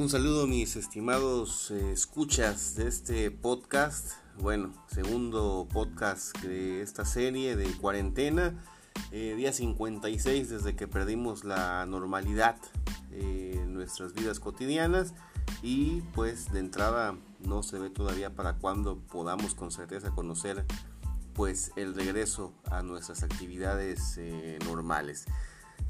Un saludo mis estimados eh, escuchas de este podcast, bueno, segundo podcast de esta serie de cuarentena, eh, día 56 desde que perdimos la normalidad en nuestras vidas cotidianas. Y pues de entrada no se ve todavía para cuándo podamos con certeza conocer pues el regreso a nuestras actividades eh, normales.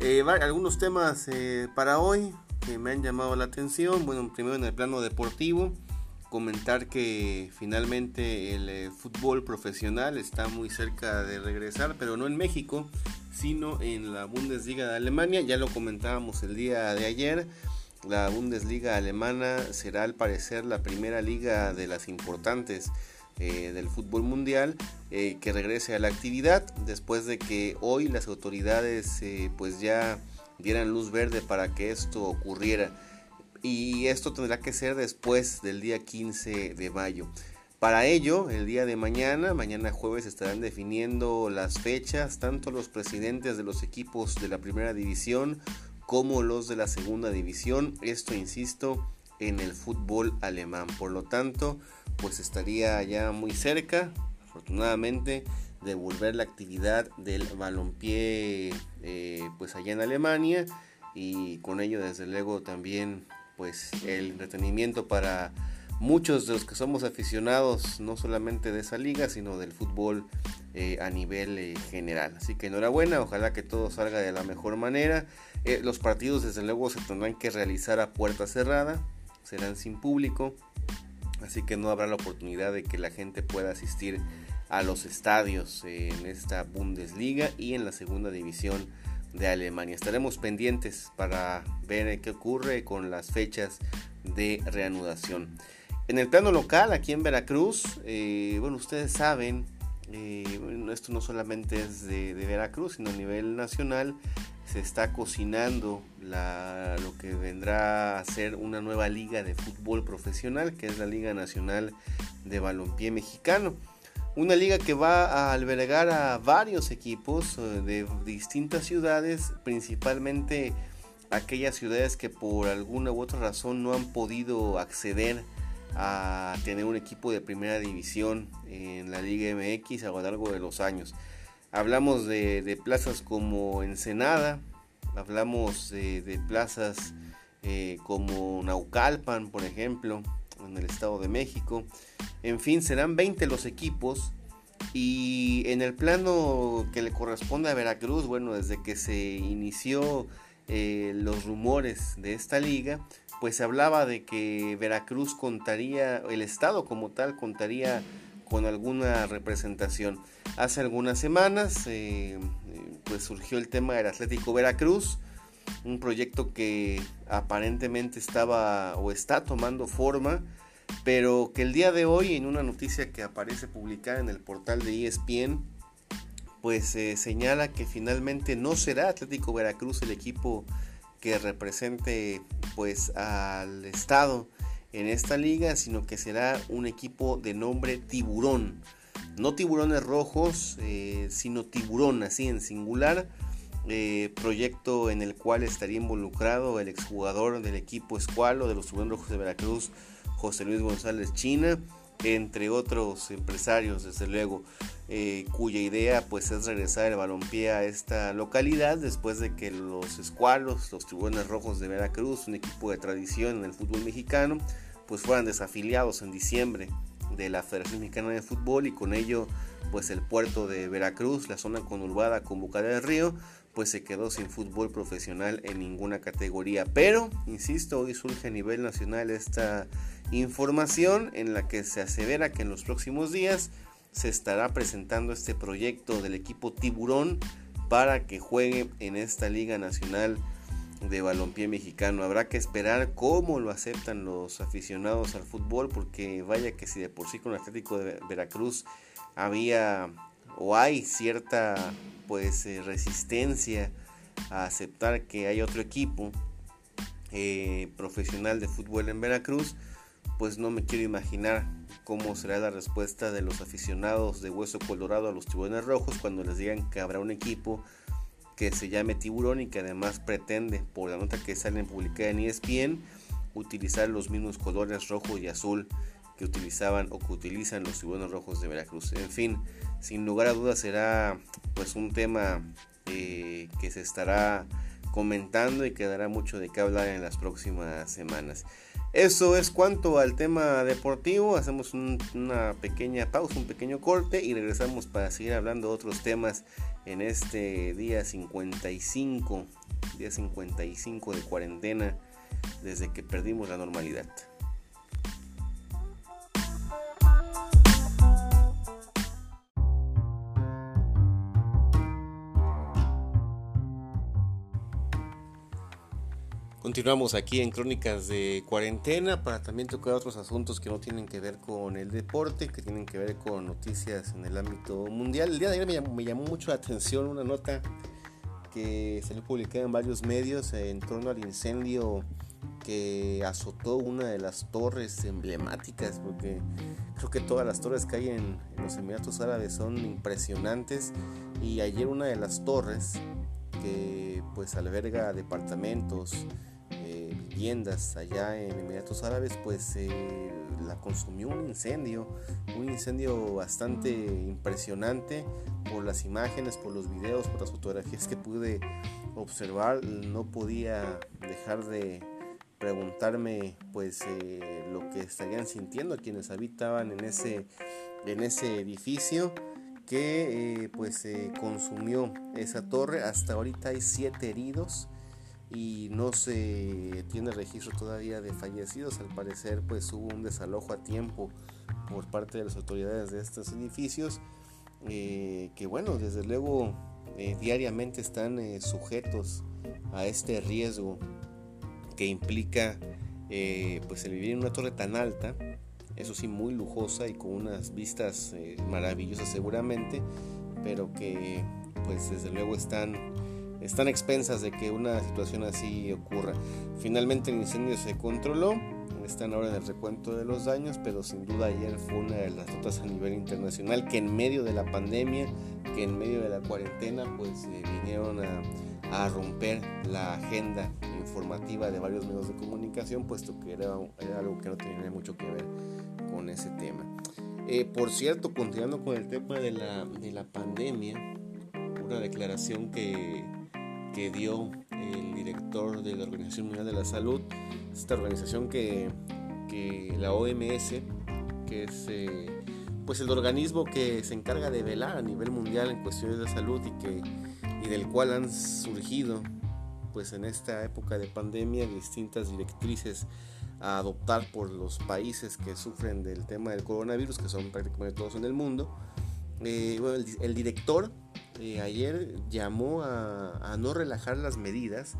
Eh, algunos temas eh, para hoy que me han llamado la atención. Bueno, primero en el plano deportivo, comentar que finalmente el fútbol profesional está muy cerca de regresar, pero no en México, sino en la Bundesliga de Alemania. Ya lo comentábamos el día de ayer. La Bundesliga alemana será al parecer la primera liga de las importantes eh, del fútbol mundial eh, que regrese a la actividad después de que hoy las autoridades eh, pues ya dieran luz verde para que esto ocurriera y esto tendrá que ser después del día 15 de mayo. Para ello, el día de mañana, mañana jueves, estarán definiendo las fechas, tanto los presidentes de los equipos de la primera división como los de la segunda división. Esto, insisto, en el fútbol alemán. Por lo tanto, pues estaría ya muy cerca, afortunadamente, de volver la actividad del balompié eh, pues allá en Alemania y con ello desde luego también pues el entretenimiento para muchos de los que somos aficionados no solamente de esa liga sino del fútbol eh, a nivel eh, general. Así que enhorabuena ojalá que todo salga de la mejor manera. Los partidos desde luego se tendrán que realizar a puerta cerrada serán sin público así que no habrá la oportunidad de que la gente pueda asistir a los estadios en esta Bundesliga y en la segunda división de Alemania. Estaremos pendientes para ver qué ocurre con las fechas de reanudación. En el plano local, aquí en Veracruz, eh, bueno, ustedes saben, eh, esto no solamente es de, Veracruz, sino a nivel nacional, se está cocinando lo que vendrá a ser una nueva liga de fútbol profesional, que es la Liga Nacional de Balompié Mexicano. Una liga que va a albergar a varios equipos eh, de distintas ciudades, principalmente aquellas ciudades que por alguna u otra razón no han podido acceder a tener un equipo de primera división en la Liga MX a lo largo de los años. Hablamos de, plazas como Ensenada, hablamos de, plazas eh, como Naucalpan, por ejemplo, en el Estado de México. En fin, serán 20 los equipos. Y en el plano que le corresponde a Veracruz, bueno, desde que se inició eh, los rumores de esta liga, pues se hablaba de que Veracruz contaría, el Estado como tal contaría con alguna representación. Hace algunas semanas, eh, pues surgió el tema del Atlético Veracruz, un proyecto que aparentemente estaba o está tomando forma pero que el día de hoy en una noticia que aparece publicada en el portal de ESPN, pues se señala que finalmente no será Atlético Veracruz el equipo que represente pues al estado en esta liga, sino que será un equipo de nombre Tiburón. No tiburones rojos, eh, sino tiburón, así en singular. Eh, proyecto en el cual estaría involucrado el exjugador del equipo Escualo de los Tiburones Rojos de Veracruz, José Luis González China, entre otros empresarios, desde luego, eh, cuya idea pues es regresar el balompié a esta localidad después de que los escualos, los tiburones rojos de Veracruz, un equipo de tradición en el fútbol mexicano, pues fueran desafiliados en diciembre de la Federación Mexicana de Fútbol y con ello pues el puerto de Veracruz, la zona conurbada con Boca del Río, pues se quedó sin fútbol profesional en ninguna categoría. Pero, insisto, hoy surge a nivel nacional esta información en la que se asevera que en los próximos días se estará presentando este proyecto del equipo Tiburón para que juegue en esta Liga Nacional de Balompié Mexicano. Habrá que esperar cómo lo aceptan los aficionados al fútbol porque vaya que si de por sí con el Atlético de Veracruz había o hay cierta pues eh, resistencia a aceptar que hay otro equipo eh, profesional de fútbol en Veracruz, pues no me quiero imaginar cómo será la respuesta de los aficionados de Hueso Colorado a los tiburones rojos cuando les digan que habrá un equipo que se llame Tiburón y que además pretende, por la nota que sale publicada en ESPN, utilizar los mismos colores rojo y azul que utilizaban o que utilizan los tiburones rojos de Veracruz. En fin, sin lugar a dudas será pues un tema eh, que se estará comentando y quedará mucho de qué hablar en las próximas semanas. Eso es cuanto al tema deportivo. Hacemos una pequeña pausa, un pequeño corte y regresamos para seguir hablando de otros temas en este día 55, día 55 de cuarentena desde que perdimos la normalidad. Continuamos aquí en Crónicas de Cuarentena para también tocar otros asuntos que no tienen que ver con el deporte, que tienen que ver con noticias en el ámbito mundial. El día de ayer me llamó, mucho la atención una nota que le publicada en varios medios en torno al incendio que azotó una de las torres emblemáticas, porque creo que todas las torres que hay en, en los Emiratos Árabes son impresionantes y ayer una de las torres que pues alberga departamentos, allá en Emiratos Árabes, pues eh, la consumió un incendio, un incendio bastante impresionante por las imágenes, por los videos, por las fotografías que pude observar. No podía dejar de preguntarme pues eh, lo que estarían sintiendo quienes habitaban en ese, en ese edificio que eh, pues consumió esa torre. Hasta ahorita hay siete heridos y no se tiene registro todavía de fallecidos. Al parecer, pues hubo un desalojo a tiempo por parte de las autoridades de estos edificios, eh, que bueno, desde luego eh, diariamente están eh, sujetos a este riesgo que implica pues el vivir en una torre tan alta, eso sí muy lujosa y con unas vistas maravillosas seguramente, pero que pues desde luego están están expensas de que una situación así ocurra. Finalmente el incendio se controló, están ahora en el recuento de los daños, pero sin duda ayer fue una de las notas a nivel internacional que en medio de la pandemia, que en medio de la cuarentena, pues eh, vinieron a, romper la agenda informativa de varios medios de comunicación, puesto que era, algo que no tenía mucho que ver con ese tema. Eh, por cierto, continuando con el tema de la, de la pandemia, una declaración que que dio el director de la Organización Mundial de la Salud, esta organización que, que la OMS, que es eh, pues el organismo que se encarga de velar a nivel mundial en cuestiones de salud y, que, y del cual han surgido pues en esta época de pandemia distintas directrices a adoptar por los países que sufren del tema del coronavirus, que son prácticamente todos en el mundo. Eh, bueno, el, el director eh, ayer llamó a, no relajar las medidas,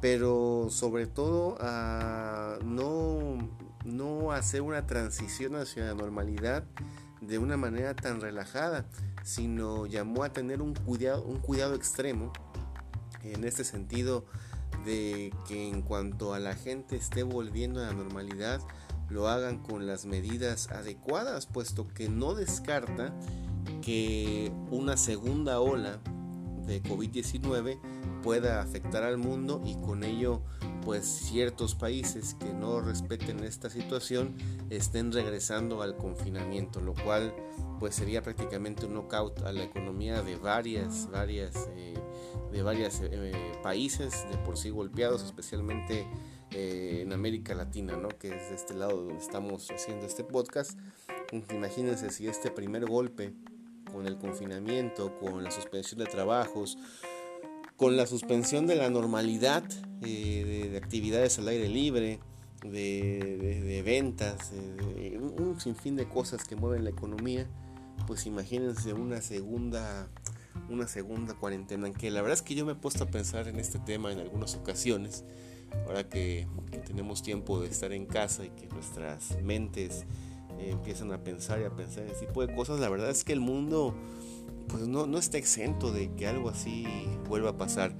pero sobre todo a no, no hacer una transición hacia la normalidad de una manera tan relajada, sino llamó a tener un cuidado, un cuidado extremo en este sentido de que en cuanto a la gente esté volviendo a la normalidad, lo hagan con las medidas adecuadas, puesto que no descarta que una segunda ola de COVID-19 pueda afectar al mundo y con ello pues ciertos países que no respeten esta situación estén regresando al confinamiento, lo cual pues sería prácticamente un knockout a la economía de varias, varias, eh, de varios eh, países de por sí golpeados, especialmente eh, en América Latina, ¿no? que es de este lado donde estamos haciendo este podcast. Imagínense si este primer golpe con el confinamiento, con la suspensión de trabajos, con la suspensión de la normalidad eh, de, actividades al aire libre, de, ventas, de, un sinfín de cosas que mueven la economía, pues imagínense una segunda una segunda cuarentena, que la verdad es que yo me he puesto a pensar en este tema en algunas ocasiones, ahora que, que tenemos tiempo de estar en casa y que nuestras mentes empiezan a pensar y a pensar ese tipo de cosas, la verdad es que el mundo pues no, no está exento de que algo así vuelva a pasar.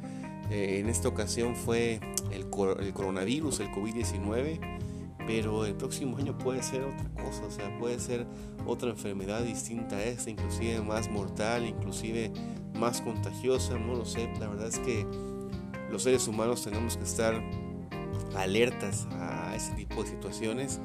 Eh, en esta ocasión fue el, el coronavirus, el COVID-19, pero el próximo año puede ser otra cosa, o sea, puede ser otra enfermedad distinta a esta, inclusive más mortal, inclusive más contagiosa, no lo sé, la verdad es que los seres humanos tenemos que estar alertas a ese tipo de situaciones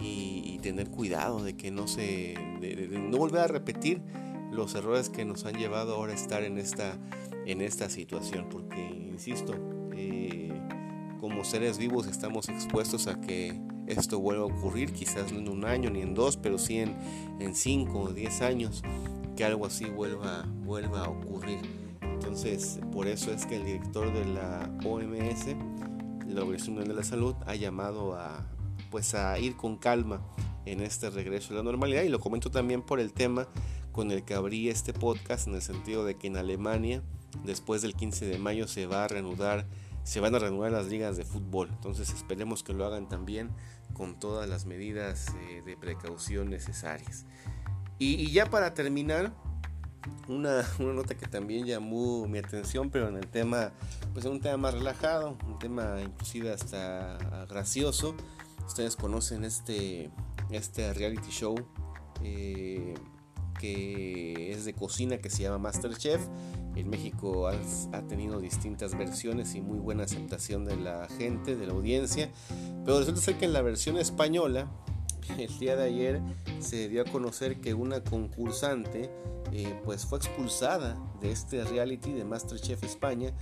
y, tener cuidado de que no se de, no volver a repetir los errores que nos han llevado ahora a estar en esta en esta situación porque insisto eh, como seres vivos estamos expuestos a que esto vuelva a ocurrir quizás no en un año ni en dos pero sí en, en cinco o diez años que algo así vuelva vuelva a ocurrir. Entonces por eso es que el director de la OMS la Organización Mundial de la Salud ha llamado a, pues a ir con calma en este regreso a la normalidad y lo comento también por el tema con el que abrí este podcast en el sentido de que en Alemania después del 15 de mayo se va a reanudar se van a reanudar las ligas de fútbol entonces esperemos que lo hagan también con todas las medidas eh, de precaución necesarias y, ya para terminar una, nota que también llamó mi atención, pero en el tema, pues es un tema más relajado, un tema inclusive hasta gracioso. Ustedes conocen este, este reality show eh, que es de cocina que se llama Masterchef. En México ha, ha, tenido distintas versiones y muy buena aceptación de la gente, de la audiencia. Pero resulta ser que en la versión española, el día de ayer se dio a conocer que una concursante eh, pues fue expulsada de este reality de Masterchef España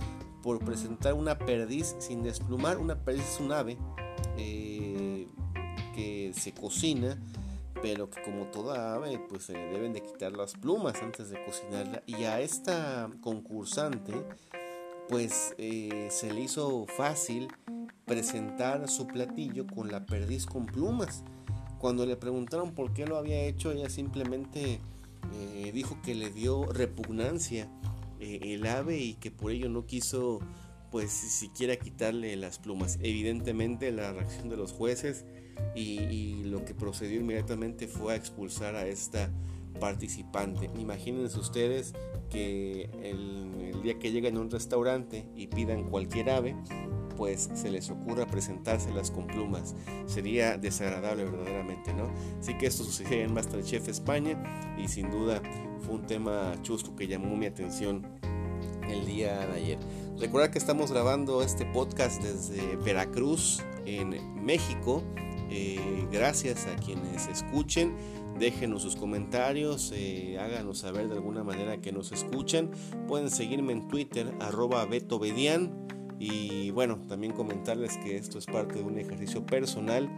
por presentar una perdiz sin desplumar. Una perdiz es un ave eh, se cocina, pero que como toda ave pues se deben de quitar las plumas antes de cocinarla. Y a esta concursante pues eh, se le hizo fácil presentar su platillo con la perdiz con plumas. Cuando le preguntaron por qué lo había hecho, ella simplemente eh, dijo que le dio repugnancia eh, el ave y que por ello no quiso pues siquiera quitarle las plumas. Evidentemente la reacción de los jueces y, lo que procedió inmediatamente fue a expulsar a esta participante. Imagínense ustedes que el, día que lleguen a un restaurante y pidan cualquier ave, pues se les ocurra presentárselas con plumas. Sería desagradable verdaderamente, ¿no? Así que esto sucedió en Masterchef España y sin duda fue un tema chusco que llamó mi atención el día de ayer. Recuerda que estamos grabando este podcast desde Veracruz, en México. Eh, gracias a quienes escuchen. Déjenos sus comentarios, eh, háganos saber de alguna manera que nos escuchan. Pueden seguirme en Twitter, arroba betobedian y bueno, también comentarles que esto es parte de un ejercicio personal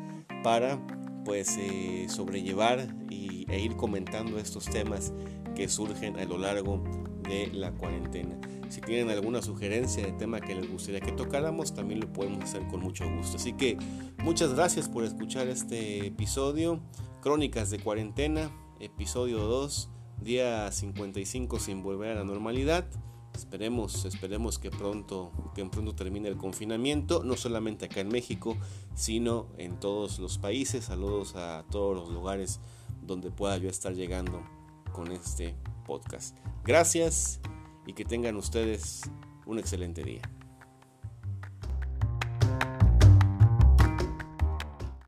para pues eh, sobrellevar y, e ir comentando estos temas que surgen a lo largo de la cuarentena. Si tienen alguna sugerencia de tema que les gustaría que tocáramos, también lo podemos hacer con mucho gusto. Así que muchas gracias por escuchar este episodio. Crónicas de cuarentena, episodio 2, día 55 sin volver a la normalidad. Esperemos, esperemos que pronto, que pronto termine el confinamiento, no solamente acá en México, sino en todos los países. Saludos a todos los lugares donde pueda yo estar llegando con este podcast. Gracias y que tengan ustedes un excelente día.